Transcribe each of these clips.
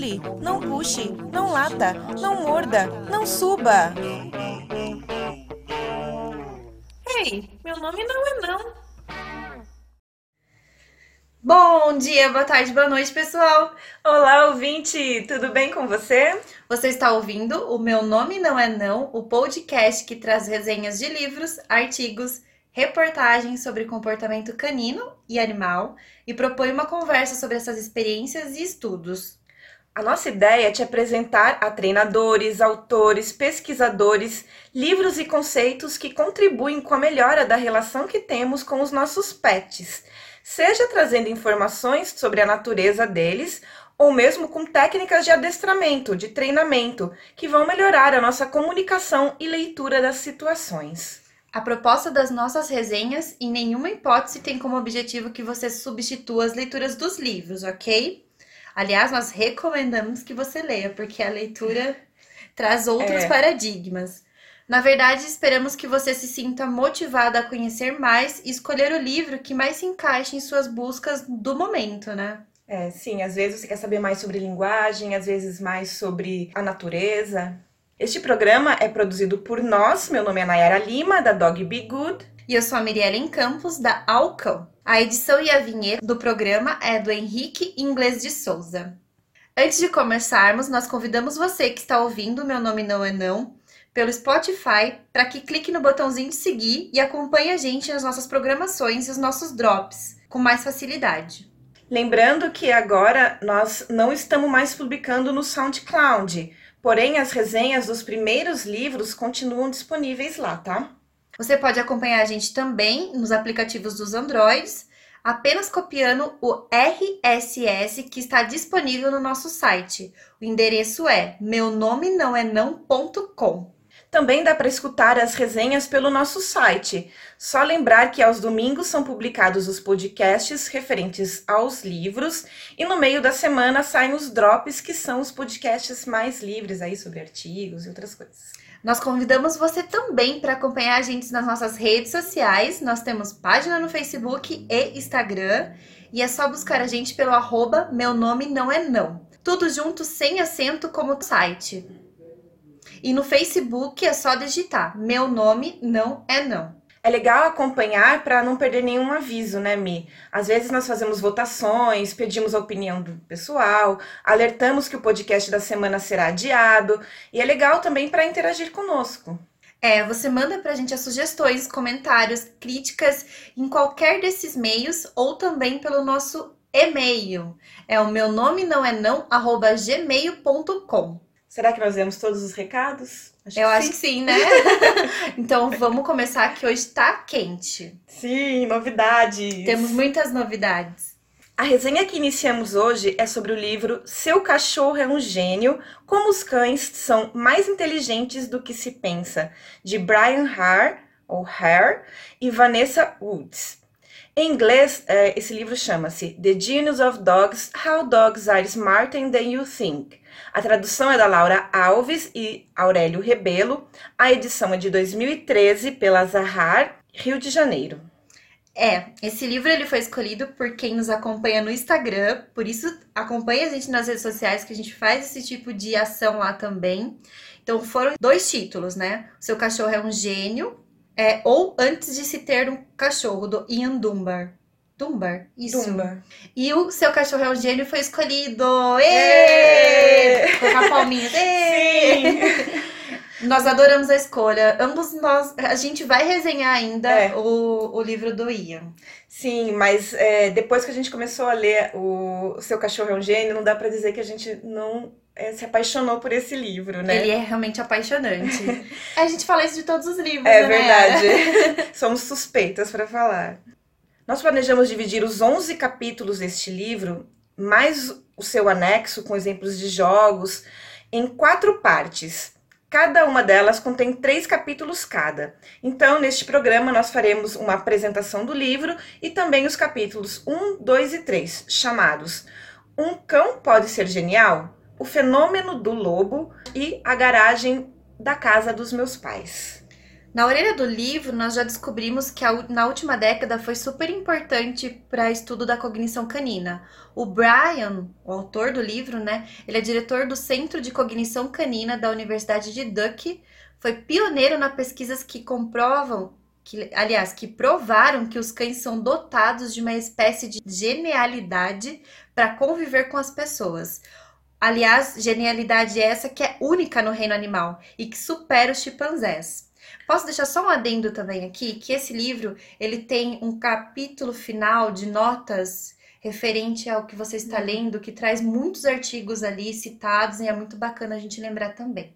pule, não puxe, não lata, não morda, não suba. Ei, meu nome não é não. Bom dia, boa tarde, boa noite, pessoal. Olá, ouvinte, tudo bem com você? Você está ouvindo o Meu Nome Não É Não, o podcast que traz resenhas de livros, artigos, reportagens sobre comportamento canino e animal e propõe uma conversa sobre essas experiências e estudos. A nossa ideia é te apresentar a treinadores, autores, pesquisadores, livros e conceitos que contribuem com a melhora da relação que temos com os nossos pets, seja trazendo informações sobre a natureza deles ou mesmo com técnicas de adestramento, de treinamento, que vão melhorar a nossa comunicação e leitura das situações. A proposta das nossas resenhas em nenhuma hipótese tem como objetivo que você substitua as leituras dos livros, ok? Aliás, nós recomendamos que você leia, porque a leitura traz outros É. paradigmas. Na verdade, esperamos que você se sinta motivado a conhecer mais e escolher o livro que mais se encaixe em suas buscas do momento, né? É, sim, às vezes você quer saber mais sobre linguagem, às vezes mais sobre a natureza. Este programa é produzido por nós, meu nome é Nayara Lima, da Dog Be Good. E eu sou a Miriellen Campos, da Alcão. A edição e a vinheta do programa é do Henrique Inglês de Souza. Antes de começarmos, nós convidamos você que está ouvindo Meu Nome Não É Não pelo Spotify para que clique no botãozinho de seguir e acompanhe a gente nas nossas programações e os nossos drops com mais facilidade. Lembrando que agora nós não estamos mais publicando no SoundCloud, porém as resenhas dos primeiros livros continuam disponíveis lá, tá? Você pode acompanhar a gente também nos aplicativos dos Androids, apenas copiando o RSS que está disponível no nosso site. O endereço é meu nome não é não.com. Também dá para escutar as resenhas pelo nosso site. Só lembrar que aos domingos são publicados os podcasts referentes aos livros e no meio da semana saem os drops, que são os podcasts mais livres aí sobre artigos e outras coisas. Nós convidamos você também para acompanhar a gente nas nossas redes sociais. Nós temos página no Facebook e Instagram. E é só buscar a gente pelo arroba meu nome não é não. Tudo junto, sem acento, como site. E no Facebook é só digitar meu nome não é não. É legal acompanhar para não perder nenhum aviso, né, Mi? Às vezes nós fazemos votações, pedimos a opinião do pessoal, alertamos que o podcast da semana será adiado, e é legal também para interagir conosco. É, você manda pra gente as sugestões, comentários, críticas em qualquer desses meios ou também pelo nosso e-mail. É o meu nome não é não, arroba gmail.com. Será que nós demos todos os recados? Eu acho sim. que sim, né? então vamos começar que hoje tá quente. Sim, novidades. Temos muitas novidades. A resenha que iniciamos hoje é sobre o livro Seu Cachorro é um Gênio: Como os Cães São Mais Inteligentes do que se Pensa, de Brian Hare, ou Hare, e Vanessa Woods. Em inglês, eh, esse livro chama-se The Genius of Dogs: How Dogs Are Smarter Than You Think. A tradução é da Laura Alves e Aurélio Rebelo. A edição é de 2013 pela Zahar, Rio de Janeiro. É, esse livro ele foi escolhido por quem nos acompanha no Instagram, por isso acompanha a gente nas redes sociais que a gente faz esse tipo de ação lá também. Então foram dois títulos, né? O seu cachorro é um gênio, é, ou antes de se ter um cachorro, do Ian Dunbar. Dunbar? Isso. E o seu cachorro é um gênio foi escolhido. Êêê! Colocar palminhas. Êêê! Nós adoramos a escolha. Ambos nós. A gente vai resenhar ainda É. o, o livro do Ian. Sim, mas é, depois que a gente começou a ler o, o Seu Cachorro é um Gênio, não dá pra dizer que a gente não é, se apaixonou por esse livro, né? Ele é realmente apaixonante. a gente fala isso de todos os livros, É né? verdade. Somos suspeitas para falar. Nós planejamos dividir os 11 capítulos deste livro, mais o seu anexo com exemplos de jogos, em quatro partes. Cada uma delas contém três capítulos cada. Então, neste programa, nós faremos uma apresentação do livro e também os capítulos 1, 2 e 3, chamados Um Cão Pode Ser Genial? O Fenômeno do Lobo e A Garagem da Casa dos Meus Pais. Na orelha do livro, nós já descobrimos que a, na última década foi super importante para estudo da cognição canina. O Brian, o autor do livro, né, ele é diretor do Centro de Cognição Canina da Universidade de Duke, foi pioneiro nas pesquisas que comprovam, que, aliás, que provaram que os cães são dotados de uma espécie de genialidade para conviver com as pessoas. Aliás, genialidade essa que é única no reino animal e que supera os chimpanzés. Posso deixar só um adendo também aqui, que esse livro, ele tem um capítulo final de notas referente ao que você está uhum. lendo, que traz muitos artigos ali citados e é muito bacana a gente lembrar também.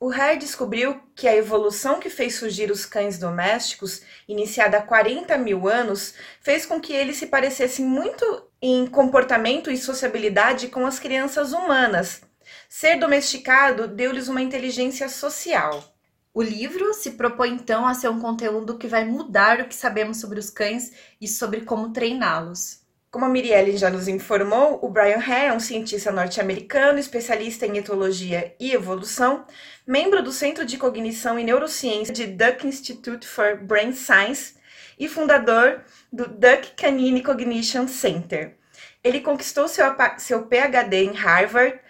O Hare descobriu que a evolução que fez surgir os cães domésticos, iniciada há 40 mil anos, fez com que eles se parecessem muito em comportamento e sociabilidade com as crianças humanas. Ser domesticado deu-lhes uma inteligência social. O livro se propõe então a ser um conteúdo que vai mudar o que sabemos sobre os cães e sobre como treiná-los. Como a Mirielle já nos informou, o Brian Hare é um cientista norte-americano, especialista em etologia e evolução, membro do Centro de Cognição e Neurociência de Duck Institute for Brain Science e fundador do Duck Canine Cognition Center. Ele conquistou seu, seu PhD em Harvard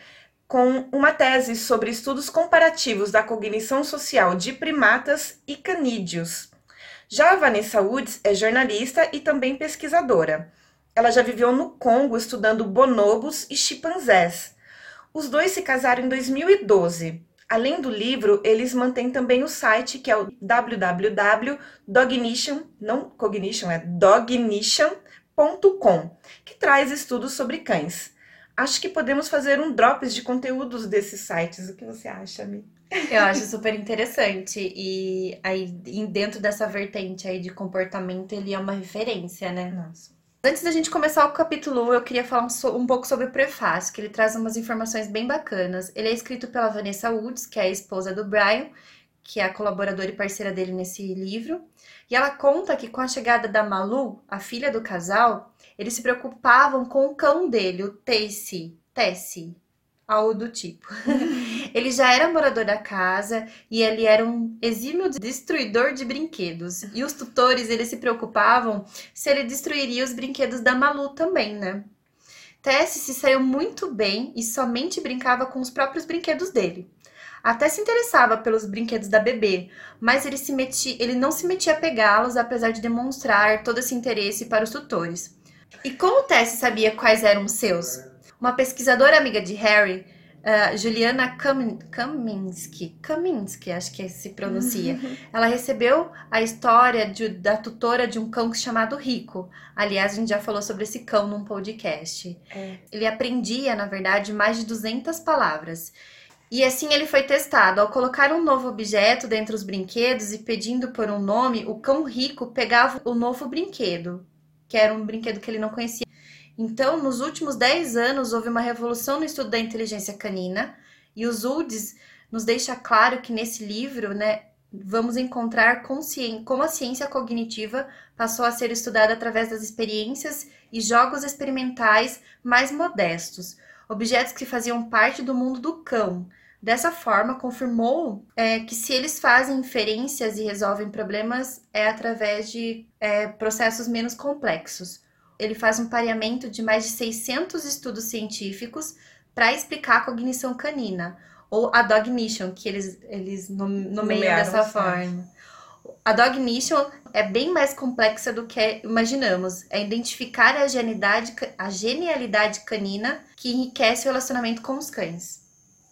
com uma tese sobre estudos comparativos da cognição social de primatas e canídeos. Já a Vanessa Woods é jornalista e também pesquisadora. Ela já viveu no Congo estudando bonobos e chimpanzés. Os dois se casaram em 2012. Além do livro, eles mantêm também o site que é o www.dognition, não cognition, é dognition.com, que traz estudos sobre cães acho que podemos fazer um drops de conteúdos desses sites. O que você acha, Mi? Eu acho super interessante. E aí, dentro dessa vertente aí de comportamento, ele é uma referência, né? Nossa. Antes da gente começar o capítulo 1, eu queria falar um, um, pouco sobre o prefácio, que ele traz umas informações bem bacanas. Ele é escrito pela Vanessa Woods, que é a esposa do Brian, que é a colaboradora e parceira dele nesse livro. E ela conta que com a chegada da Malu, a filha do casal, eles se preocupavam com o cão dele, o Tessie, Tessie, algo do tipo. ele já era morador da casa e ele era um exímio destruidor de brinquedos. E os tutores, eles se preocupavam se ele destruiria os brinquedos da Malu também, né? Tessie se saiu muito bem e somente brincava com os próprios brinquedos dele. Até se interessava pelos brinquedos da bebê, mas ele, se metia, ele não se metia a pegá-los, apesar de demonstrar todo esse interesse para os tutores. E como Tess sabia quais eram os seus? Uma pesquisadora amiga de Harry, uh, Juliana Kaminski, Kaminski, acho que se pronuncia, ela recebeu a história de, da tutora de um cão chamado Rico. Aliás, a gente já falou sobre esse cão num podcast. É. Ele aprendia, na verdade, mais de 200 palavras. E assim ele foi testado. Ao colocar um novo objeto dentro dos brinquedos e pedindo por um nome, o cão rico pegava o novo brinquedo que era um brinquedo que ele não conhecia. Então, nos últimos 10 anos, houve uma revolução no estudo da inteligência canina, e os UDS nos deixa claro que nesse livro, né, vamos encontrar como a ciência cognitiva passou a ser estudada através das experiências e jogos experimentais mais modestos, objetos que faziam parte do mundo do cão. Dessa forma, confirmou é, que se eles fazem inferências e resolvem problemas é através de é, processos menos complexos. Ele faz um pareamento de mais de 600 estudos científicos para explicar a cognição canina, ou a dognition, que eles, eles nomeiam dessa forma. A dognition é bem mais complexa do que imaginamos. É identificar a genialidade, a genialidade canina que enriquece o relacionamento com os cães.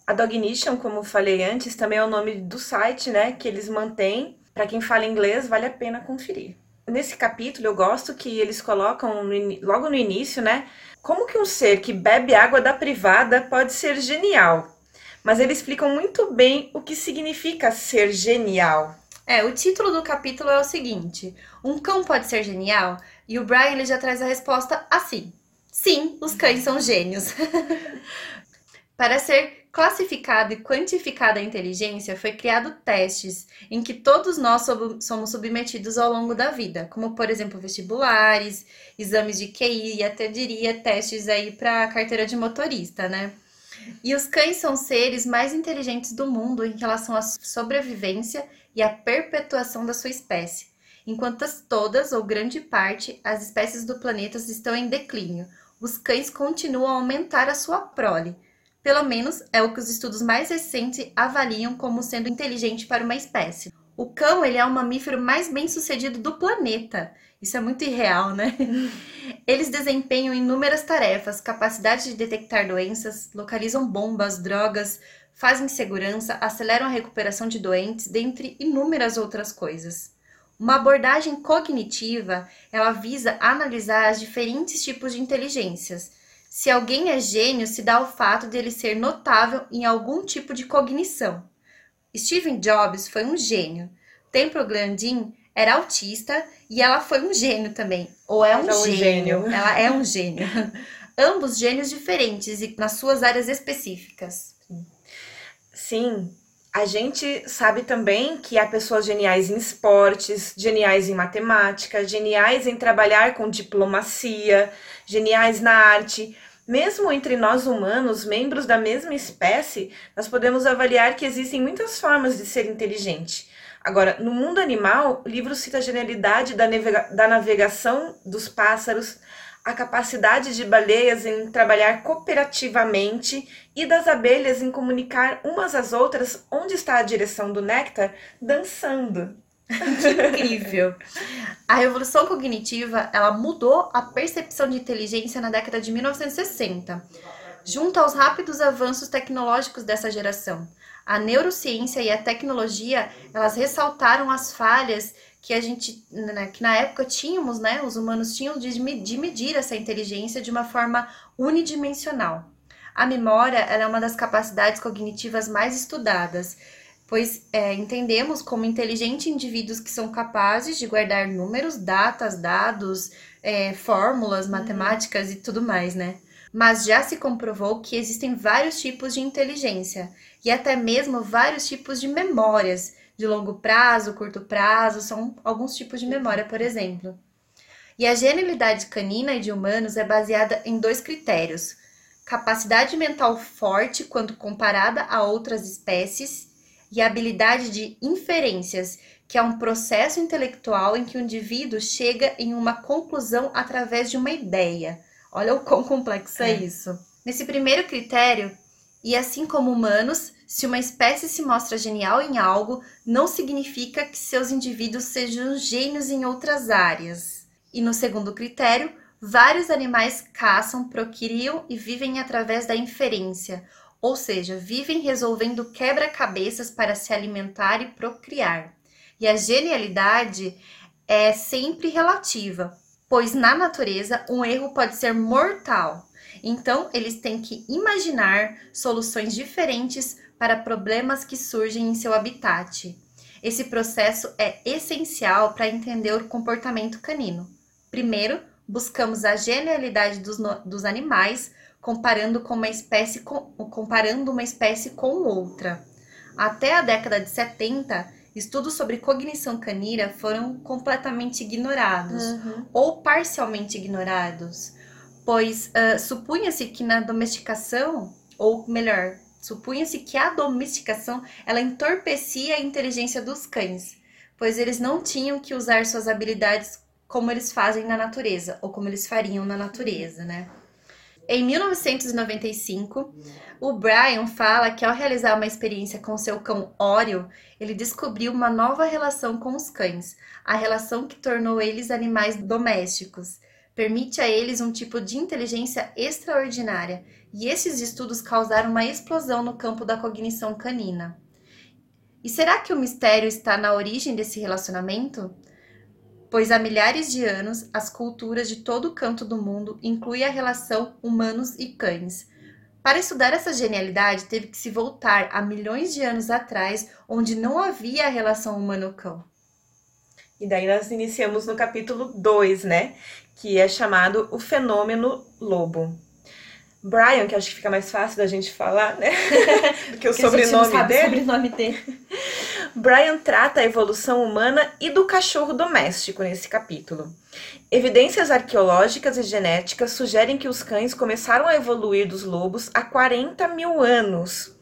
A Dognition, como falei antes, também é o nome do site, né, que eles mantêm. Para quem fala inglês, vale a pena conferir. Nesse capítulo, eu gosto que eles colocam logo no início, né, como que um ser que bebe água da privada pode ser genial. Mas eles explicam muito bem o que significa ser genial. É, o título do capítulo é o seguinte: Um cão pode ser genial? E o Brian ele já traz a resposta assim: Sim, os cães são gênios. Para ser classificada e quantificada a inteligência, foi criado testes em que todos nós somos submetidos ao longo da vida, como por exemplo vestibulares, exames de QI e até diria testes aí para carteira de motorista, né? E os cães são seres mais inteligentes do mundo em relação à sobrevivência e a perpetuação da sua espécie, enquanto todas ou grande parte as espécies do planeta estão em declínio. Os cães continuam a aumentar a sua prole. Pelo menos é o que os estudos mais recentes avaliam como sendo inteligente para uma espécie. O cão ele é o mamífero mais bem sucedido do planeta. Isso é muito irreal, né? Eles desempenham inúmeras tarefas, capacidade de detectar doenças, localizam bombas, drogas, fazem segurança, aceleram a recuperação de doentes, dentre inúmeras outras coisas. Uma abordagem cognitiva, ela visa analisar os diferentes tipos de inteligências. Se alguém é gênio, se dá o fato de ele ser notável em algum tipo de cognição. Steven Jobs foi um gênio. Temple Grandin era autista e ela foi um gênio também. Ou é um, é um gênio. gênio. Ela é um gênio. Ambos gênios diferentes e nas suas áreas específicas. Sim. A gente sabe também que há pessoas geniais em esportes, geniais em matemática, geniais em trabalhar com diplomacia, geniais na arte. Mesmo entre nós humanos, membros da mesma espécie, nós podemos avaliar que existem muitas formas de ser inteligente. Agora, no mundo animal, o livro cita a genialidade da, da navegação dos pássaros, a capacidade de baleias em trabalhar cooperativamente e das abelhas em comunicar umas às outras onde está a direção do néctar, dançando. Incrível! A revolução cognitiva, ela mudou a percepção de inteligência na década de 1960, junto aos rápidos avanços tecnológicos dessa geração. A neurociência e a tecnologia, elas ressaltaram as falhas que a gente, né, que na época tínhamos, né, os humanos tinham de, de medir essa inteligência de uma forma unidimensional. A memória é uma das capacidades cognitivas mais estudadas pois é, entendemos como inteligentes indivíduos que são capazes de guardar números, datas, dados, é, fórmulas uhum. matemáticas e tudo mais, né? Mas já se comprovou que existem vários tipos de inteligência e até mesmo vários tipos de memórias, de longo prazo, curto prazo, são alguns tipos de memória, por exemplo. E a genialidade canina e de humanos é baseada em dois critérios: capacidade mental forte quando comparada a outras espécies e a habilidade de inferências, que é um processo intelectual em que o indivíduo chega em uma conclusão através de uma ideia. Olha o quão complexo é, é isso. Nesse primeiro critério, e assim como humanos, se uma espécie se mostra genial em algo, não significa que seus indivíduos sejam gênios em outras áreas. E no segundo critério, vários animais caçam, procriam e vivem através da inferência, ou seja, vivem resolvendo quebra-cabeças para se alimentar e procriar. E a genialidade é sempre relativa, pois na natureza um erro pode ser mortal. Então, eles têm que imaginar soluções diferentes para problemas que surgem em seu habitat. Esse processo é essencial para entender o comportamento canino. Primeiro, buscamos a genialidade dos, dos animais comparando com uma espécie com, comparando uma espécie com outra. Até a década de 70, estudos sobre cognição canina foram completamente ignorados uhum. ou parcialmente ignorados, pois uh, supunha-se que na domesticação, ou melhor, supunha-se que a domesticação ela entorpecia a inteligência dos cães, pois eles não tinham que usar suas habilidades como eles fazem na natureza, ou como eles fariam na natureza, né? Em 1995, o Brian fala que ao realizar uma experiência com seu cão Oreo, ele descobriu uma nova relação com os cães, a relação que tornou eles animais domésticos. Permite a eles um tipo de inteligência extraordinária, e esses estudos causaram uma explosão no campo da cognição canina. E será que o mistério está na origem desse relacionamento? Pois há milhares de anos as culturas de todo canto do mundo incluem a relação humanos e cães. Para estudar essa genialidade, teve que se voltar a milhões de anos atrás, onde não havia a relação humano-cão. E daí nós iniciamos no capítulo 2, né? Que é chamado O Fenômeno Lobo. Brian, que acho que fica mais fácil da gente falar, né? Do que o sobrenome dele. O sobrenome dele. Brian trata a evolução humana e do cachorro doméstico nesse capítulo. Evidências arqueológicas e genéticas sugerem que os cães começaram a evoluir dos lobos há 40 mil anos.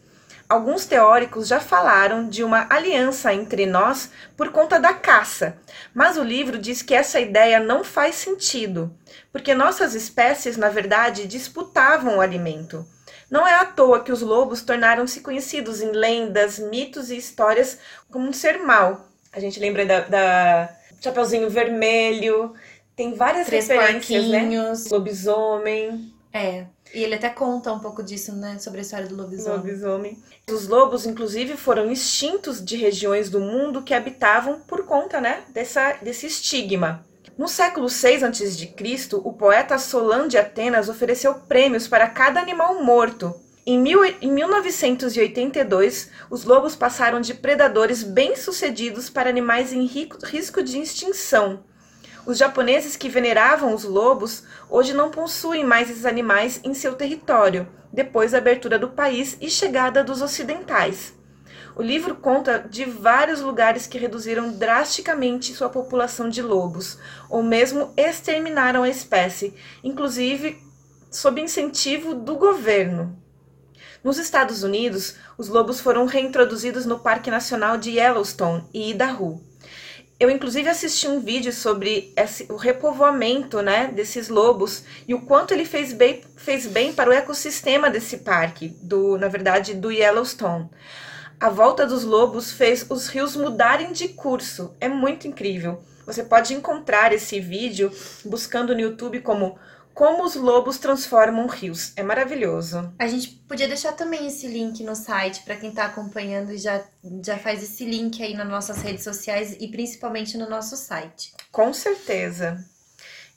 Alguns teóricos já falaram de uma aliança entre nós por conta da caça, mas o livro diz que essa ideia não faz sentido, porque nossas espécies, na verdade, disputavam o alimento. Não é à toa que os lobos tornaram-se conhecidos em lendas, mitos e histórias como um ser mau. A gente lembra da, da Chapeuzinho Vermelho, tem várias Três referências, porquinhos. né? Lobisomem. É. E ele até conta um pouco disso, né? Sobre a história do lobisomem. Lobisomem. Os lobos, inclusive, foram extintos de regiões do mundo que habitavam por conta né, dessa, desse estigma. No século VI a.C., o poeta Solon de Atenas ofereceu prêmios para cada animal morto. Em, mil, em 1982, os lobos passaram de predadores bem-sucedidos para animais em rico- risco de extinção. Os japoneses que veneravam os lobos hoje não possuem mais esses animais em seu território, depois da abertura do país e chegada dos ocidentais. O livro conta de vários lugares que reduziram drasticamente sua população de lobos, ou mesmo exterminaram a espécie, inclusive sob incentivo do governo. Nos Estados Unidos, os lobos foram reintroduzidos no Parque Nacional de Yellowstone e Idaho. Eu, inclusive, assisti um vídeo sobre esse- o repovoamento né, desses lobos e o quanto ele fez bem, fez bem para o ecossistema desse parque, do, na verdade, do Yellowstone. A volta dos lobos fez os rios mudarem de curso. É muito incrível. Você pode encontrar esse vídeo buscando no YouTube como Como os Lobos Transformam Rios. É maravilhoso. A gente podia deixar também esse link no site para quem tá acompanhando e já, já faz esse link aí nas nossas redes sociais e principalmente no nosso site. Com certeza.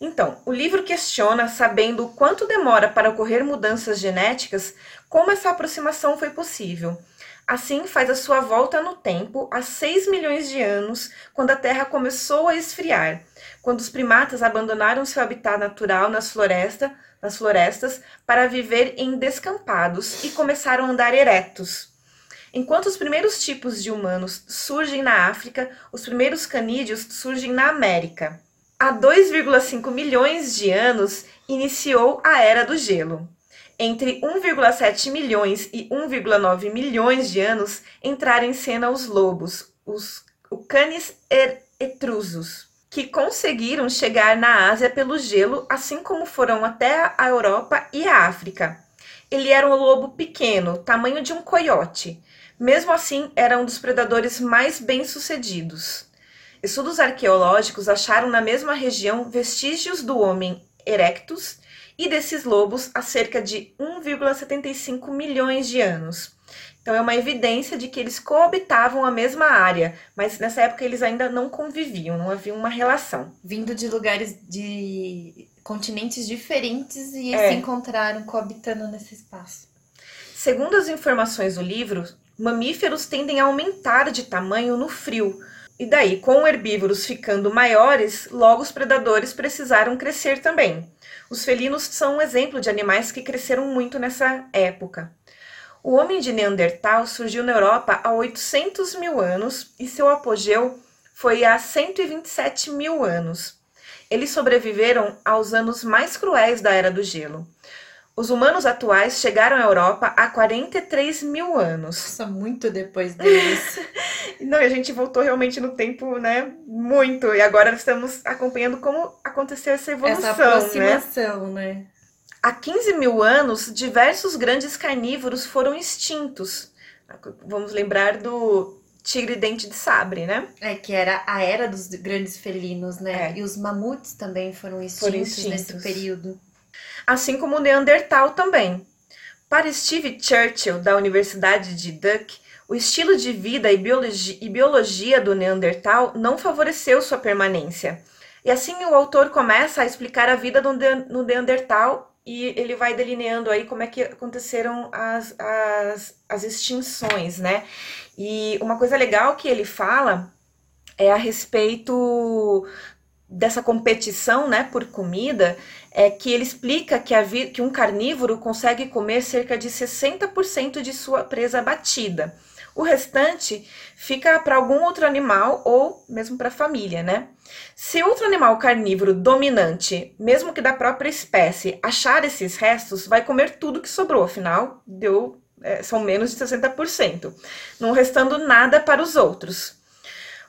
Então, o livro questiona, sabendo o quanto demora para ocorrer mudanças genéticas, como essa aproximação foi possível. Assim, faz a sua volta no tempo há 6 milhões de anos, quando a Terra começou a esfriar, quando os primatas abandonaram seu habitat natural nas, floresta, nas florestas para viver em descampados e começaram a andar eretos. Enquanto os primeiros tipos de humanos surgem na África, os primeiros canídeos surgem na América. Há 2,5 milhões de anos iniciou a Era do Gelo. Entre 1,7 milhões e 1,9 milhões de anos entraram em cena os lobos, os Canis er- etrusos, que conseguiram chegar na Ásia pelo gelo, assim como foram até a Europa e a África. Ele era um lobo pequeno, tamanho de um coiote. Mesmo assim, era um dos predadores mais bem-sucedidos. Estudos arqueológicos acharam na mesma região vestígios do homem erectus e desses lobos há cerca de 1,75 milhões de anos. Então é uma evidência de que eles coabitavam a mesma área, mas nessa época eles ainda não conviviam, não havia uma relação. Vindo de lugares de continentes diferentes e É. se encontraram coabitando nesse espaço. Segundo as informações do livro, mamíferos tendem a aumentar de tamanho no frio. E daí, com herbívoros ficando maiores, logo os predadores precisaram crescer também. Os felinos são um exemplo de animais que cresceram muito nessa época. O homem de Neandertal surgiu na Europa há 800 mil anos e seu apogeu foi há 127 mil anos. Eles sobreviveram aos anos mais cruéis da Era do Gelo. Os humanos atuais chegaram à Europa há 43 mil anos. Nossa, muito depois deles. Não, e a gente voltou realmente no tempo, né? Muito. E agora estamos acompanhando como aconteceu essa evolução, Essa né? aproximação, né? Há 15 mil anos, diversos grandes carnívoros foram extintos. Vamos lembrar do tigre dente de sabre, né? É que era a era dos grandes felinos, né? É. E os mamutes também foram extintos, Foram extintos. nesse período. Assim como o Neandertal também. Para Steve Churchill, da Universidade de Duke, o estilo de vida e biologia, e biologia do Neandertal não favoreceu sua permanência. E assim o autor começa a explicar a vida do no Neandertal e ele vai delineando aí como é que aconteceram as, as, as extinções, né? E uma coisa legal que ele fala é a respeito dessa competição, né, por comida, é que ele explica que, a que um carnívoro consegue comer cerca de 60% de sua presa batida. O restante fica para algum outro animal ou mesmo para a família, né? Se outro animal carnívoro dominante, mesmo que da própria espécie, achar esses restos, vai comer tudo que sobrou, afinal, deu é, são menos de 60%, não restando nada para os outros.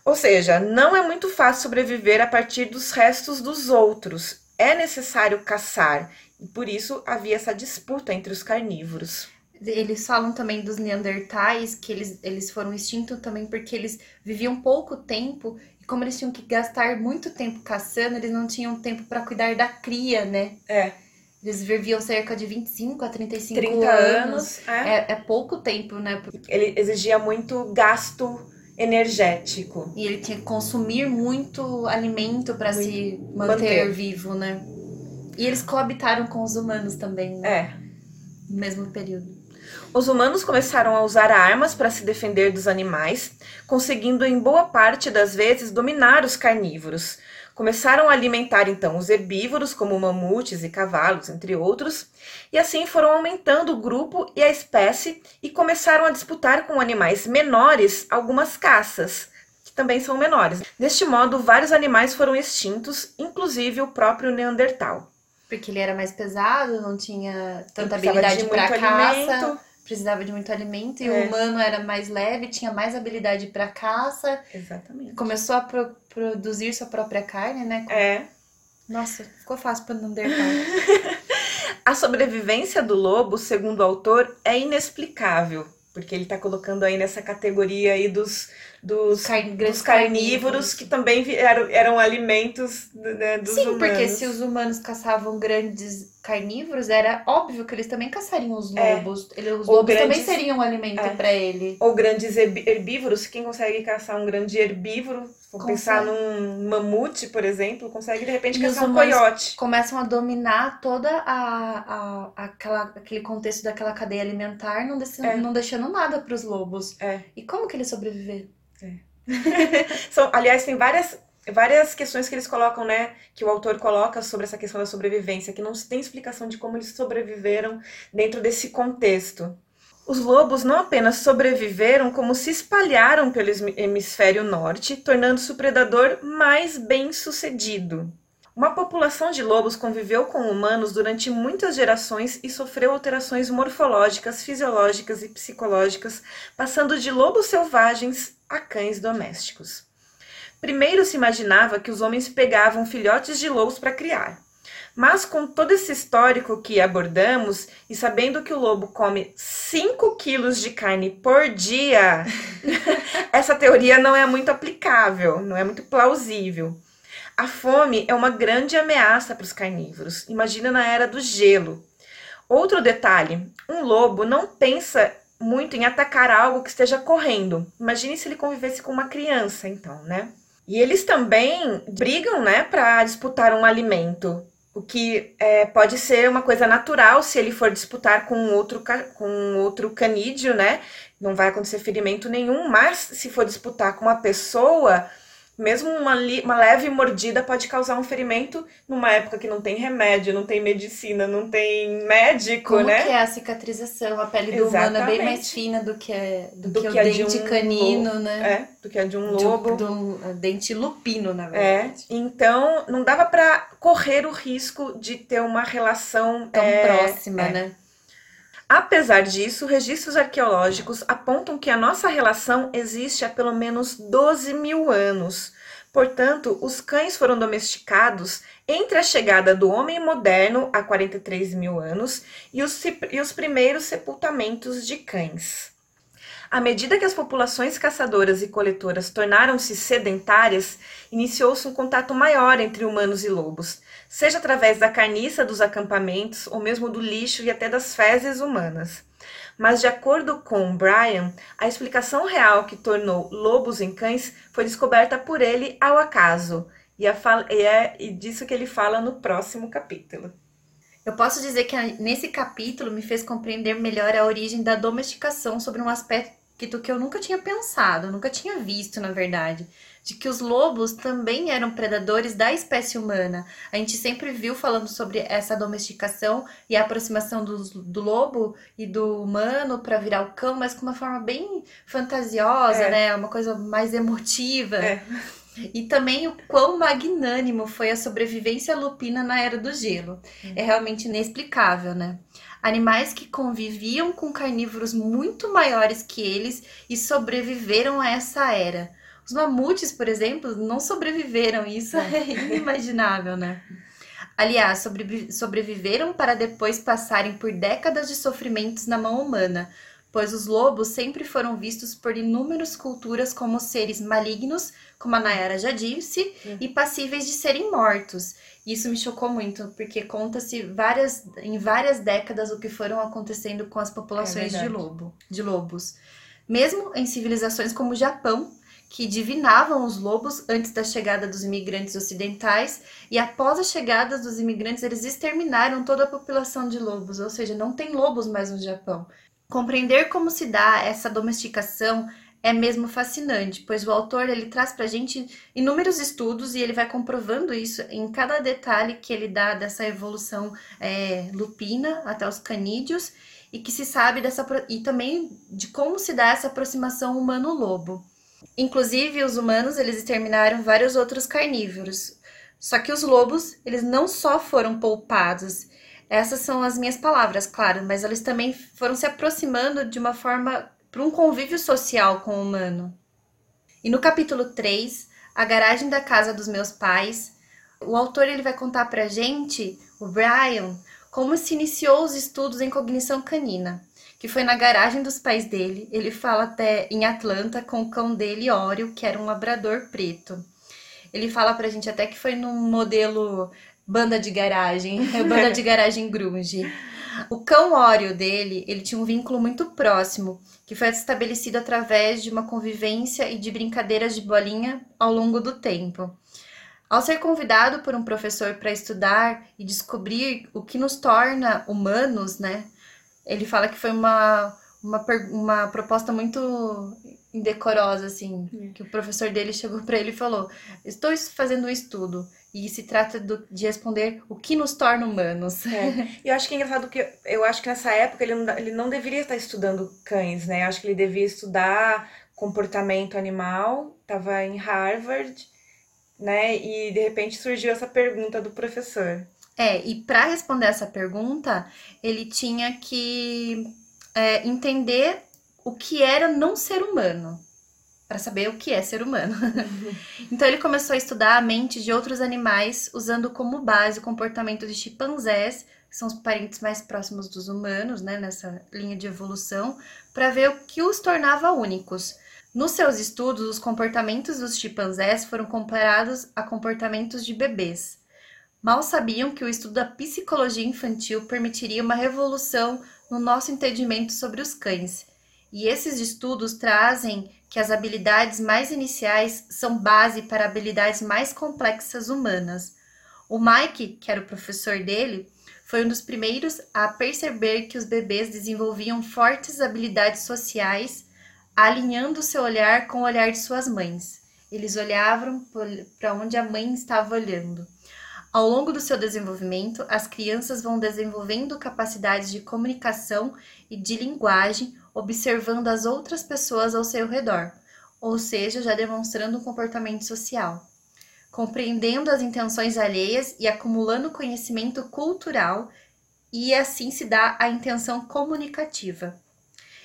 Ou seja, não é muito fácil sobreviver a partir dos restos dos outros. É necessário caçar, e por isso havia essa disputa entre os carnívoros. Eles falam também dos Neandertais, que eles, eles foram extintos também porque eles viviam pouco tempo e como eles tinham que gastar muito tempo caçando, eles não tinham tempo para cuidar da cria, né? É. Eles viviam cerca de 25 a 35 30 anos. anos. É. É, é pouco tempo, né? Ele exigia muito gasto energético. E ele tinha que consumir muito alimento para se manter, manter. vivo, né? E eles coabitaram com os humanos também, né? É. No mesmo período. Os humanos começaram a usar armas para se defender dos animais, conseguindo em boa parte das vezes dominar os carnívoros. Começaram a alimentar então os herbívoros, como mamutes e cavalos, entre outros, e assim foram aumentando o grupo e a espécie e começaram a disputar com animais menores algumas caças, que também são menores. Deste modo, vários animais foram extintos, inclusive o próprio Neandertal. Porque ele era mais pesado, não tinha tanta habilidade de para caça, alimento. Precisava de muito alimento, e É. o humano era mais leve, tinha mais habilidade para caça, Exatamente. começou a pro- produzir sua própria carne, né? É. Nossa, ficou fácil para Neandertal. A sobrevivência do lobo, segundo o autor, é inexplicável, porque ele está colocando aí nessa categoria aí dos, dos, Car- dos grandes carnívoros que também vi- eram, alimentos né, dos Sim, humanos. porque se os humanos caçavam grandes carnívoros, era óbvio que eles também caçariam os É. lobos. Ele- os Ou lobos também grandes- seriam um alimento É. para ele. Ou grandes herbívoros, quem consegue caçar um grande herbívoro, Consegue. pensar num mamute, por exemplo, consegue de repente caçar um coiote. Começam a dominar toda a, a, aquela, aquele contexto daquela cadeia alimentar, não, deixando, É. não deixando nada para os lobos. É. E como que eles sobreviveram? São, aliás, tem várias, várias questões que eles colocam, né? Que o autor coloca sobre essa questão da sobrevivência, que não se tem explicação de como eles sobreviveram dentro desse contexto. Os lobos não apenas sobreviveram, como se espalharam pelo hemisfé- hemisfério norte, tornando-se o predador mais bem sucedido. Uma população de lobos conviveu com humanos durante muitas gerações e sofreu alterações morfológicas, fisiológicas e psicológicas, passando de lobos selvagens a cães domésticos. Primeiro se imaginava que os homens pegavam filhotes de lobos para criar. Mas com todo esse histórico que abordamos e sabendo que o lobo come 5 quilos de carne por dia, essa teoria não é muito aplicável, não é muito plausível. A fome é uma grande ameaça para os carnívoros. Imagina na era do gelo. Outro detalhe: um lobo não pensa muito em atacar algo que esteja correndo. Imagine se ele convivesse com uma criança, então, né? E eles também brigam, né, para disputar um alimento. O que é, pode ser uma coisa natural se ele for disputar com outro, com outro canídeo, né? Não vai acontecer ferimento nenhum, mas se for disputar com uma pessoa, mesmo uma, uma leve mordida pode causar um ferimento numa época que não tem remédio, não tem medicina, não tem médico, Como né? que é a cicatrização? A pele do humano é bem Exatamente. mais fina do que, do Do que, que o a de dente um canino, né? É, do que a de um lobo. de um dente lupino, na É, verdade. então não dava pra correr o risco de ter uma relação Tão é, próxima, é. né? Apesar disso, registros arqueológicos apontam que a nossa relação existe há pelo menos 12 mil anos. Portanto, os cães foram domesticados entre a chegada do homem moderno, há 43 mil anos, e os, e os primeiros sepultamentos de cães. À medida que as populações caçadoras e coletoras tornaram-se sedentárias, iniciou-se um contato maior entre humanos e lobos, seja através da carniça dos acampamentos ou mesmo do lixo e até das fezes humanas. Mas, de acordo com Brian, a explicação real que tornou lobos em cães foi descoberta por ele ao acaso, e, é e disso que ele fala no próximo capítulo. Eu posso dizer que nesse capítulo me fez compreender melhor a origem da domesticação sobre um aspecto que eu nunca tinha pensado, nunca tinha visto, na verdade. De que os lobos também eram predadores da espécie humana. A gente sempre viu falando sobre essa domesticação e a aproximação dos- do, lobo e do humano para virar o cão, mas com uma forma bem fantasiosa, É. né? Uma coisa mais emotiva. É. E também o quão magnânimo foi a sobrevivência lupina na Era do Gelo. É realmente inexplicável, né? animais que conviviam com carnívoros muito maiores que eles e sobreviveram a essa era. Os mamutes, por exemplo, não sobreviveram, isso é, é inimaginável, né? Aliás, sobreviveram para depois passarem por décadas de sofrimentos na mão humana, pois os lobos sempre foram vistos por inúmeras culturas como seres malignos, como a Nayara já disse, uhum. e passíveis de serem mortos. Isso me chocou muito, porque conta-se várias, em várias décadas o que foram acontecendo com as populações é de lobo, de lobos. Mesmo em civilizações como o Japão, que divinavam os lobos antes da chegada dos imigrantes ocidentais, e após a chegada dos imigrantes, eles exterminaram toda a população de lobos, ou seja, não tem lobos mais no Japão. Compreender como se dá essa domesticação é mesmo fascinante, pois o autor ele traz para a gente inúmeros estudos e ele vai comprovando isso em cada detalhe que ele dá dessa evolução é, lupina até os canídeos e que se sabe dessa e também de como se dá essa aproximação humano-lobo. Inclusive os humanos eles exterminaram vários outros carnívoros, só que os lobos eles não só foram poupados, essas são as minhas palavras, claro, mas eles também foram se aproximando de uma forma para um convívio social com o humano. E no capítulo 3, A Garagem da Casa dos Meus Pais, o autor ele vai contar pra gente, o Brian, como se iniciou os estudos em cognição canina, que foi na garagem dos pais dele. Ele fala até em Atlanta com o cão dele, Oreo, que era um labrador preto. Ele fala pra gente até que foi num modelo banda de garagem, banda de garagem grunge. O cão Oreo dele, ele tinha um vínculo muito próximo, que foi estabelecido através de uma convivência e de brincadeiras de bolinha ao longo do tempo. Ao ser convidado por um professor para estudar e descobrir o que nos torna humanos, né? Ele fala que foi uma, uma, uma proposta muito indecorosa, assim, é. que o professor dele chegou para ele e falou: Estou fazendo um estudo e se trata do, de responder o que nos torna humanos. É. Eu acho que é engraçado que eu acho que nessa época ele não, ele não deveria estar estudando cães, né? Eu acho que ele devia estudar comportamento animal, estava em Harvard, né? E de repente surgiu essa pergunta do professor. É, e para responder essa pergunta, ele tinha que é, entender o que era não ser humano para saber o que é ser humano. então ele começou a estudar a mente de outros animais, usando como base o comportamento de chimpanzés, que são os parentes mais próximos dos humanos, né, nessa linha de evolução, para ver o que os tornava únicos. Nos seus estudos, os comportamentos dos chimpanzés foram comparados a comportamentos de bebês. Mal sabiam que o estudo da psicologia infantil permitiria uma revolução no nosso entendimento sobre os cães. E esses estudos trazem que as habilidades mais iniciais são base para habilidades mais complexas humanas. O Mike, que era o professor dele, foi um dos primeiros a perceber que os bebês desenvolviam fortes habilidades sociais, alinhando seu olhar com o olhar de suas mães. Eles olhavam para onde a mãe estava olhando. Ao longo do seu desenvolvimento, as crianças vão desenvolvendo capacidades de comunicação e de linguagem, observando as outras pessoas ao seu redor, ou seja, já demonstrando um comportamento social, compreendendo as intenções alheias e acumulando conhecimento cultural, e assim se dá a intenção comunicativa.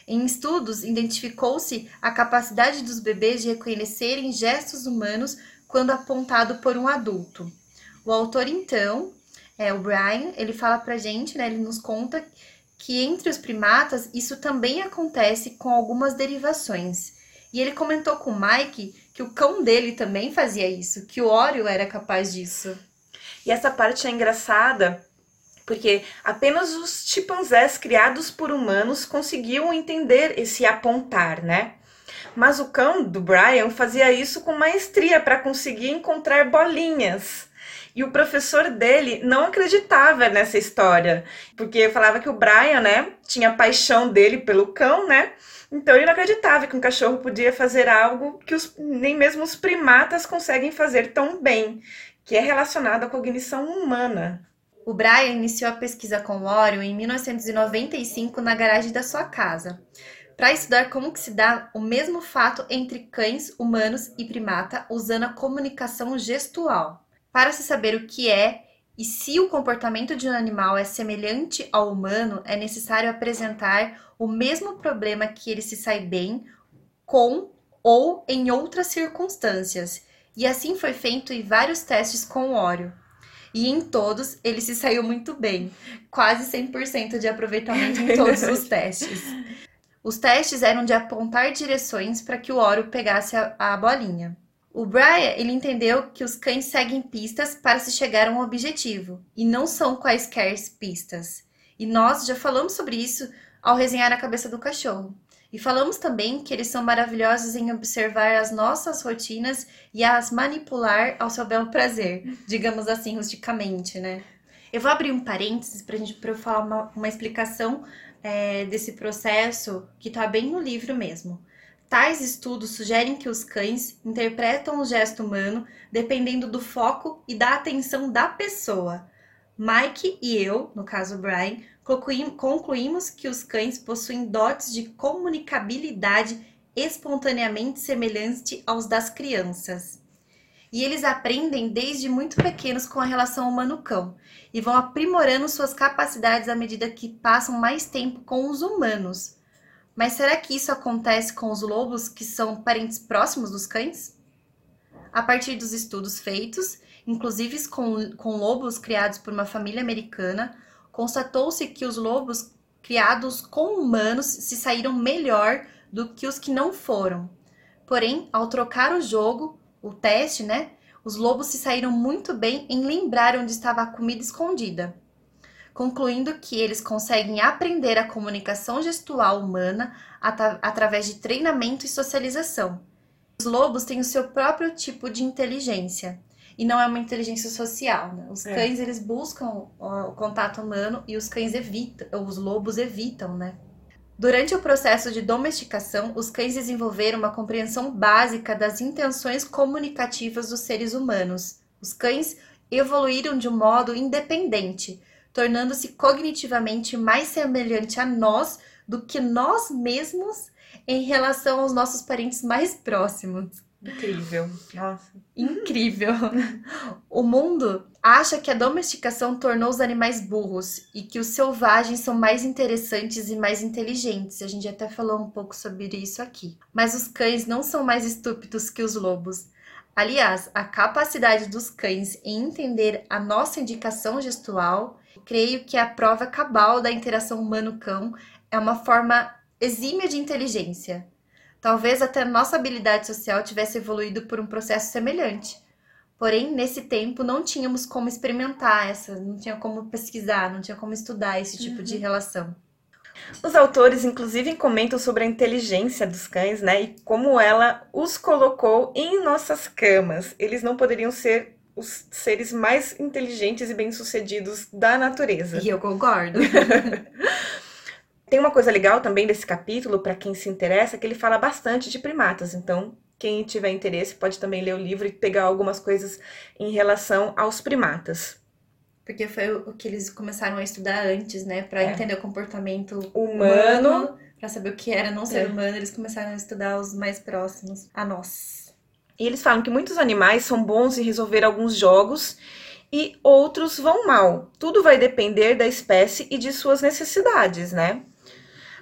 Em estudos, identificou-se a capacidade dos bebês de reconhecerem gestos humanos quando apontado por um adulto. O autor, então, é o Brian, ele fala pra gente, né? Ele nos conta que entre os primatas isso também acontece com algumas derivações. E ele comentou com o Mike que o cão dele também fazia isso, que o Oreo era capaz disso. E essa parte é engraçada porque apenas os chimpanzés criados por humanos conseguiam entender esse apontar, né? Mas o cão do Brian fazia isso com maestria para conseguir encontrar bolinhas. E o professor dele não acreditava nessa história, porque falava que o Brian, né, tinha paixão dele pelo cão, né? Então ele não acreditava que um cachorro podia fazer algo que os, nem mesmo os primatas conseguem fazer tão bem, que é relacionado à cognição humana. O Brian iniciou a pesquisa com o Oreo em 1995 na garagem da sua casa, para estudar como que se dá o mesmo fato entre cães, humanos e primata usando a comunicação gestual. Para se saber o que é E se o comportamento de um animal é semelhante ao humano, é necessário apresentar o mesmo problema que ele se sai bem com ou em outras circunstâncias. E assim foi feito em vários testes com o óleo. E em todos ele se saiu muito bem, quase 100% de aproveitamento em todos os testes. Os testes eram de apontar direções para que o óleo pegasse a, a bolinha. O Brian, ele entendeu que os cães seguem pistas para se chegar a um objetivo, e não são quaisquer pistas. E nós já falamos sobre isso ao resenhar a cabeça do cachorro. E falamos também que eles são maravilhosos em observar as nossas rotinas e as manipular ao seu belo prazer, digamos assim, rusticamente, né? Eu vou abrir um parênteses para gente eu falar uma, uma explicação é, desse processo que está bem no livro mesmo. Tais estudos sugerem que os cães interpretam o gesto humano dependendo do foco e da atenção da pessoa. Mike e eu, no caso Brian, concluímos que os cães possuem dotes de comunicabilidade espontaneamente semelhante aos das crianças. E eles aprendem desde muito pequenos com a relação humano-cão e vão aprimorando suas capacidades à medida que passam mais tempo com os humanos. Mas será que isso acontece com os lobos que são parentes próximos dos cães? A partir dos estudos feitos, inclusive com, com lobos criados por uma família americana, constatou-se que os lobos criados com humanos se saíram melhor do que os que não foram. Porém, ao trocar o jogo, o teste, né, os lobos se saíram muito bem em lembrar onde estava a comida escondida concluindo que eles conseguem aprender a comunicação gestual humana at através de treinamento e socialização. Os lobos têm o seu próprio tipo de inteligência e não é uma inteligência social. Né? Os é. cães eles buscam o contato humano e os cães evitam, os lobos evitam, né? Durante o processo de domesticação, os cães desenvolveram uma compreensão básica das intenções comunicativas dos seres humanos. Os cães evoluíram de um modo independente, tornando-se cognitivamente mais semelhante a nós do que nós mesmos em relação aos nossos parentes mais próximos. Incrível. Nossa. Incrível. O mundo acha que a domesticação tornou os animais burros e que os selvagens são mais interessantes e mais inteligentes. A gente até falou um pouco sobre isso aqui. Mas os cães não são mais estúpidos que os lobos. Aliás, a capacidade dos cães em entender a nossa indicação gestual creio que a prova cabal da interação humano-cão é uma forma exímia de inteligência. Talvez até nossa habilidade social tivesse evoluído por um processo semelhante. Porém, nesse tempo não tínhamos como experimentar essa, não tinha como pesquisar, não tinha como estudar esse tipo uhum. de relação. Os autores, inclusive, comentam sobre a inteligência dos cães, né? E como ela os colocou em nossas camas. Eles não poderiam ser os seres mais inteligentes e bem-sucedidos da natureza. E eu concordo. Tem uma coisa legal também desse capítulo, para quem se interessa, que ele fala bastante de primatas. Então, quem tiver interesse pode também ler o livro e pegar algumas coisas em relação aos primatas. Porque foi o que eles começaram a estudar antes, né? Para é. entender o comportamento humano. humano para saber o que era não ser é. humano, eles começaram a estudar os mais próximos a nós. E eles falam que muitos animais são bons em resolver alguns jogos e outros vão mal. Tudo vai depender da espécie e de suas necessidades, né?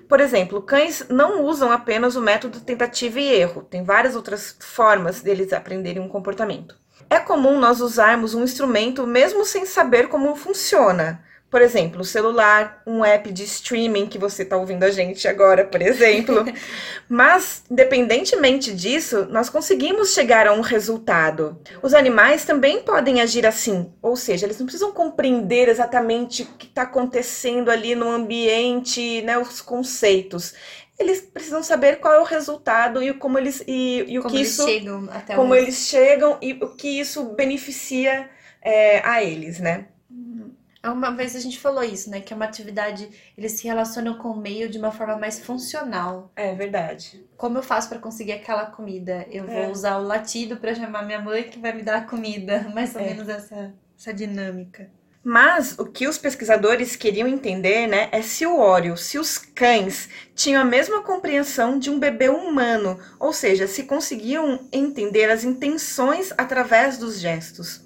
Por exemplo, cães não usam apenas o método tentativa e erro, tem várias outras formas deles aprenderem um comportamento. É comum nós usarmos um instrumento mesmo sem saber como funciona. Por exemplo, o celular, um app de streaming que você está ouvindo a gente agora, por exemplo. Mas, independentemente disso, nós conseguimos chegar a um resultado. Os animais também podem agir assim, ou seja, eles não precisam compreender exatamente o que está acontecendo ali no ambiente, né, os conceitos eles precisam saber qual é o resultado e como eles e, e o como que isso chegam até como eles chegam e o que isso beneficia é, a eles, né? Uma vez a gente falou isso, né? Que é uma atividade, eles se relacionam com o meio de uma forma mais funcional. É verdade. Como eu faço para conseguir aquela comida? Eu vou é. usar o latido para chamar minha mãe que vai me dar a comida. Mais ou é. menos essa, essa dinâmica. Mas o que os pesquisadores queriam entender, né, é se o óleo, se os cães tinham a mesma compreensão de um bebê humano, ou seja, se conseguiam entender as intenções através dos gestos.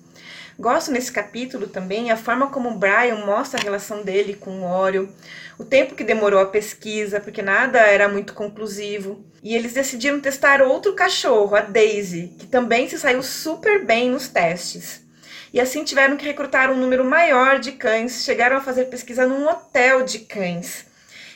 Gosto nesse capítulo também a forma como Brian mostra a relação dele com o Oreo, o tempo que demorou a pesquisa, porque nada era muito conclusivo. E eles decidiram testar outro cachorro, a Daisy, que também se saiu super bem nos testes. E assim tiveram que recrutar um número maior de cães, chegaram a fazer pesquisa num hotel de cães.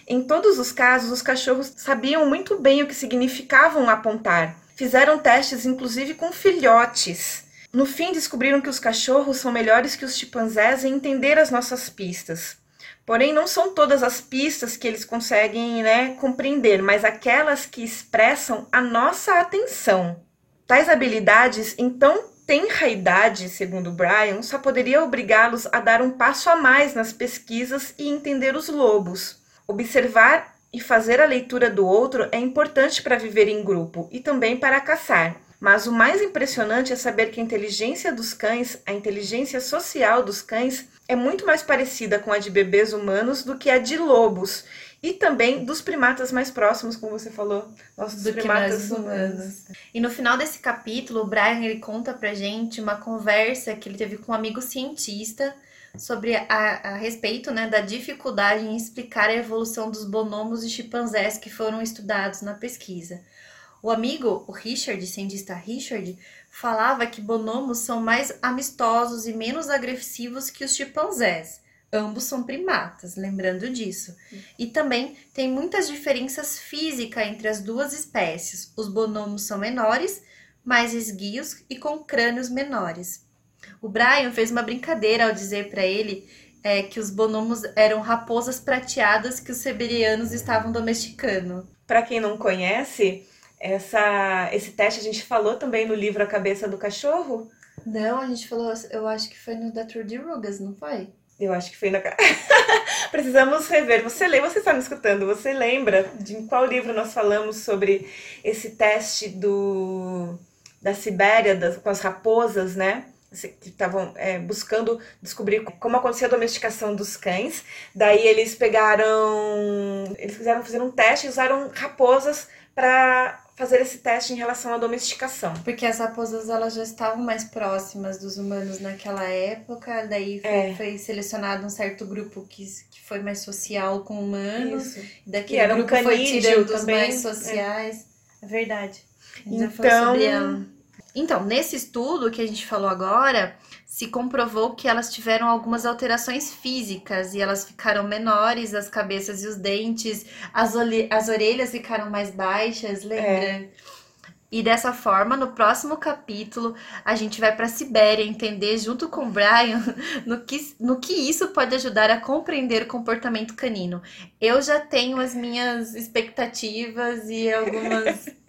Em todos os casos, os cachorros sabiam muito bem o que significavam apontar. Fizeram testes inclusive com filhotes. No fim, descobriram que os cachorros são melhores que os chimpanzés em entender as nossas pistas. Porém, não são todas as pistas que eles conseguem né, compreender, mas aquelas que expressam a nossa atenção. Tais habilidades, então, tenra idade, segundo Brian, só poderia obrigá-los a dar um passo a mais nas pesquisas e entender os lobos. Observar e fazer a leitura do outro é importante para viver em grupo e também para caçar. Mas o mais impressionante é saber que a inteligência dos cães, a inteligência social dos cães, é muito mais parecida com a de bebês humanos do que a de lobos. E também dos primatas mais próximos, como você falou, nossos do primatas que nós humanos. E no final desse capítulo, o Brian ele conta pra gente uma conversa que ele teve com um amigo cientista sobre a, a respeito né, da dificuldade em explicar a evolução dos bonobos e chimpanzés que foram estudados na pesquisa. O amigo, o Richard, cientista Richard, falava que bonobos são mais amistosos e menos agressivos que os chimpanzés. Ambos são primatas, lembrando disso. E também tem muitas diferenças físicas entre as duas espécies. Os bonobos são menores, mais esguios e com crânios menores. O Brian fez uma brincadeira ao dizer para ele é, que os bonobos eram raposas prateadas que os siberianos estavam domesticando. Para quem não conhece, essa, esse teste a gente falou também no livro A Cabeça do Cachorro? Não, a gente falou, eu acho que foi no da Tour de Rugas, não foi? Eu acho que foi na. Precisamos rever. Você lê, você está me escutando, você lembra de em qual livro nós falamos sobre esse teste do da Sibéria, das, com as raposas, né? que estavam é, buscando descobrir como acontecia a domesticação dos cães. Daí eles pegaram, eles fizeram fazer um teste e usaram raposas para fazer esse teste em relação à domesticação. Porque as raposas elas já estavam mais próximas dos humanos naquela época, daí foi, é. foi selecionado um certo grupo que, que foi mais social com humanos, Isso. daquele era grupo um foi tirando os mais é. sociais. É, é verdade. Então, então, nesse estudo que a gente falou agora, se comprovou que elas tiveram algumas alterações físicas e elas ficaram menores, as cabeças e os dentes, as, as orelhas ficaram mais baixas, lembra? É. E dessa forma, no próximo capítulo, a gente vai para a Sibéria entender, junto com o Brian, no que, no que isso pode ajudar a compreender o comportamento canino. Eu já tenho as minhas expectativas e algumas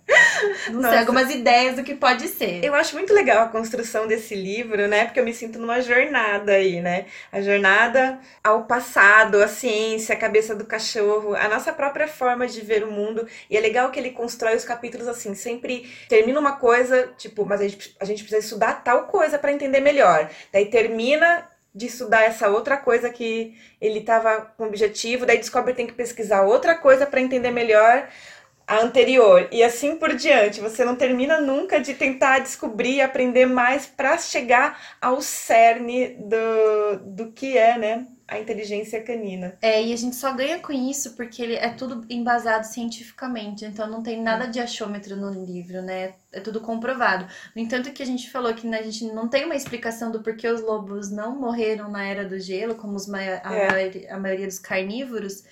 Não sei, algumas ideias do que pode ser. Eu acho muito legal a construção desse livro, né? Porque eu me sinto numa jornada aí, né? A jornada ao passado, a ciência, a cabeça do cachorro, a nossa própria forma de ver o mundo. E é legal que ele constrói os capítulos assim, sempre termina uma coisa, tipo, mas a gente, a gente precisa estudar tal coisa para entender melhor. Daí termina de estudar essa outra coisa que ele estava com objetivo, daí descobre que tem que pesquisar outra coisa para entender melhor a anterior e assim por diante. Você não termina nunca de tentar descobrir e aprender mais para chegar ao cerne do, do que é, né? A inteligência canina. É, e a gente só ganha com isso porque ele é tudo embasado cientificamente, então não tem nada de achômetro no livro, né? É tudo comprovado. No entanto, que a gente falou que né, a gente não tem uma explicação do porquê os lobos não morreram na era do gelo, como os, a, é. a maioria dos carnívoros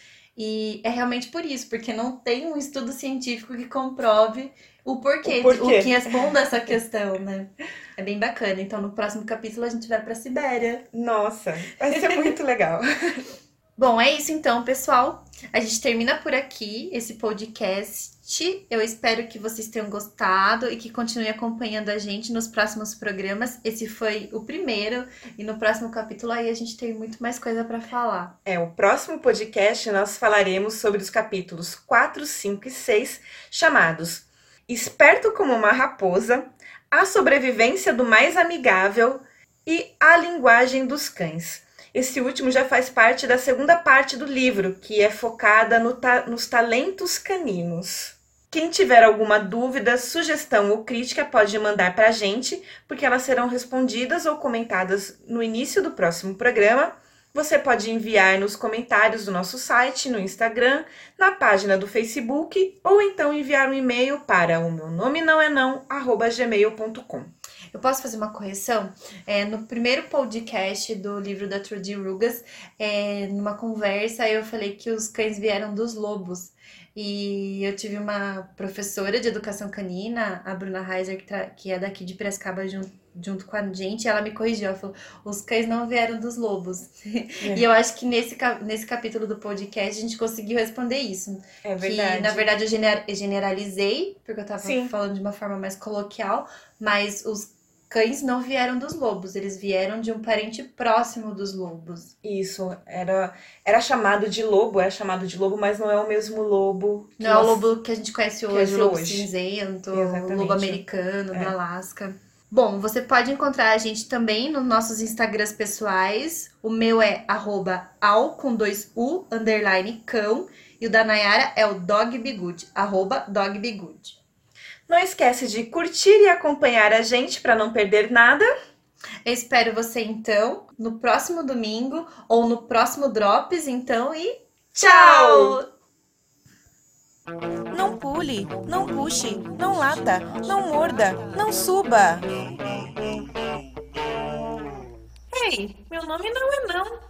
e é realmente por isso, porque não tem um estudo científico que comprove o porquê, o, porquê. o que responda essa questão, né? É bem bacana. Então, no próximo capítulo, a gente vai pra Sibéria. Nossa, vai ser muito legal. Bom, é isso então, pessoal. A gente termina por aqui esse podcast. Eu espero que vocês tenham gostado e que continuem acompanhando a gente nos próximos programas. Esse foi o primeiro e no próximo capítulo aí a gente tem muito mais coisa para falar. É, o próximo podcast nós falaremos sobre os capítulos 4, 5 e 6, chamados Esperto como uma raposa, a sobrevivência do mais amigável e a linguagem dos cães. Esse último já faz parte da segunda parte do livro, que é focada no ta nos talentos caninos. Quem tiver alguma dúvida, sugestão ou crítica pode mandar para a gente, porque elas serão respondidas ou comentadas no início do próximo programa. Você pode enviar nos comentários do nosso site, no Instagram, na página do Facebook ou então enviar um e-mail para o meu nome não é não, arroba gmail.com. Eu posso fazer uma correção? É, no primeiro podcast do livro da Trudy Rugas, é, numa conversa, eu falei que os cães vieram dos lobos. E eu tive uma professora de educação canina, a Bruna Heiser, que, que é daqui de Piracicaba, junto, junto com a gente, ela me corrigiu. Ela falou: os cães não vieram dos lobos. É. e eu acho que nesse, nesse capítulo do podcast a gente conseguiu responder isso. É verdade. Que, na verdade, eu generalizei, porque eu tava Sim. falando de uma forma mais coloquial, mas os cães não vieram dos lobos, eles vieram de um parente próximo dos lobos. Isso, era, era chamado de lobo, é chamado de lobo, mas não é o mesmo lobo. Não é o lobo que a gente conhece hoje, o lobo hoje. cinzento, o lobo americano, é. do Alasca. Bom, você pode encontrar a gente também nos nossos Instagrams pessoais. O meu é arroba ao com dois U, underline cão. E o da Nayara é o dogbigud, arroba dogbigud. Não esquece de curtir e acompanhar a gente para não perder nada. Eu espero você então no próximo domingo ou no próximo Drops, então e tchau! Não pule, não puxe, não lata, não morda, não suba. Ei, meu nome não é não.